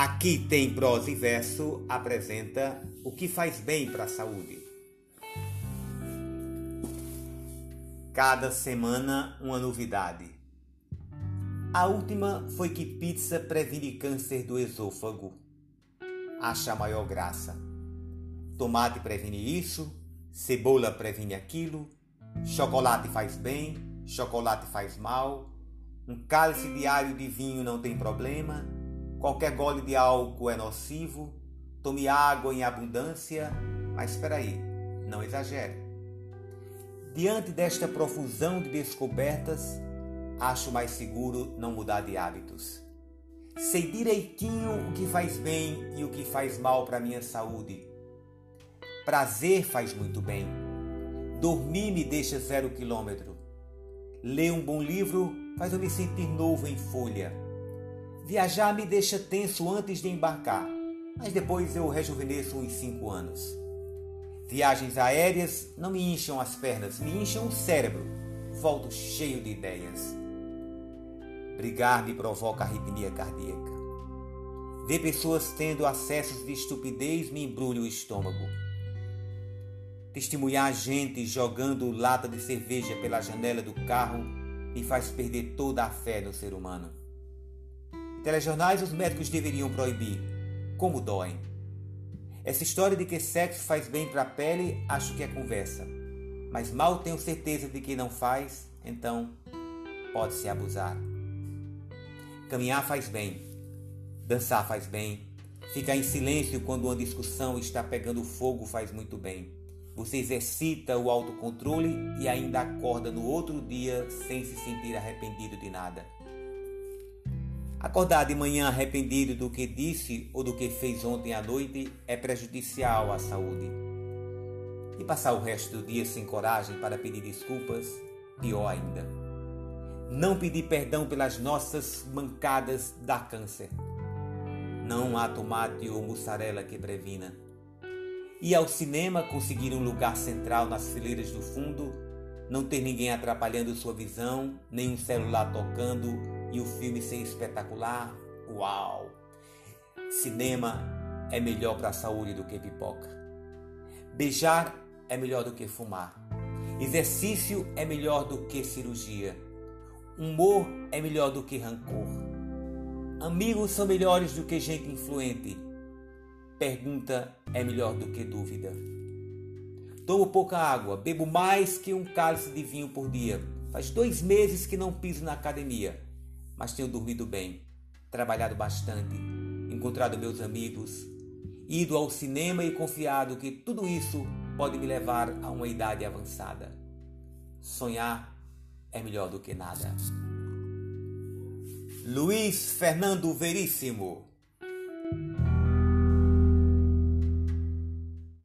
Aqui tem prosa e verso apresenta o que faz bem para a saúde. Cada semana uma novidade. A última foi que pizza previne câncer do esôfago. Acha a maior graça. Tomate previne isso, cebola previne aquilo, chocolate faz bem, chocolate faz mal, um cálice diário de vinho não tem problema Qualquer gole de álcool é nocivo. Tome água em abundância, mas espera aí, não exagere. Diante desta profusão de descobertas, acho mais seguro não mudar de hábitos. Sei direitinho o que faz bem e o que faz mal para minha saúde. Prazer faz muito bem. Dormir me deixa zero quilômetro. Ler um bom livro faz eu me sentir novo em folha. Viajar me deixa tenso antes de embarcar, mas depois eu rejuvenesço uns cinco anos. Viagens aéreas não me incham as pernas, me incham o cérebro. Volto cheio de ideias. Brigar me provoca arritmia cardíaca. Ver pessoas tendo acessos de estupidez me embrulha o estômago. Testemunhar gente jogando lata de cerveja pela janela do carro me faz perder toda a fé no ser humano. Telejornais os médicos deveriam proibir. Como doem. Essa história de que sexo faz bem para a pele, acho que é conversa. Mas mal tenho certeza de que não faz, então pode-se abusar. Caminhar faz bem. Dançar faz bem. Ficar em silêncio quando uma discussão está pegando fogo faz muito bem. Você exercita o autocontrole e ainda acorda no outro dia sem se sentir arrependido de nada. Acordar de manhã arrependido do que disse ou do que fez ontem à noite é prejudicial à saúde. E passar o resto do dia sem coragem para pedir desculpas, pior ainda. Não pedir perdão pelas nossas mancadas dá câncer. Não há tomate ou mussarela que previna. Ir ao cinema, conseguir um lugar central nas fileiras do fundo, não ter ninguém atrapalhando sua visão, nem um celular tocando e o filme ser espetacular, uau! Cinema é melhor para a saúde do que pipoca. Beijar é melhor do que fumar. Exercício é melhor do que cirurgia. Humor é melhor do que rancor. Amigos são melhores do que gente influente. Pergunta é melhor do que dúvida. Tomo pouca água, bebo mais que um cálice de vinho por dia. Faz dois meses que não piso na academia mas tenho dormido bem, trabalhado bastante, encontrado meus amigos, ido ao cinema e confiado que tudo isso pode me levar a uma idade avançada. Sonhar é melhor do que nada. Luiz Fernando Veríssimo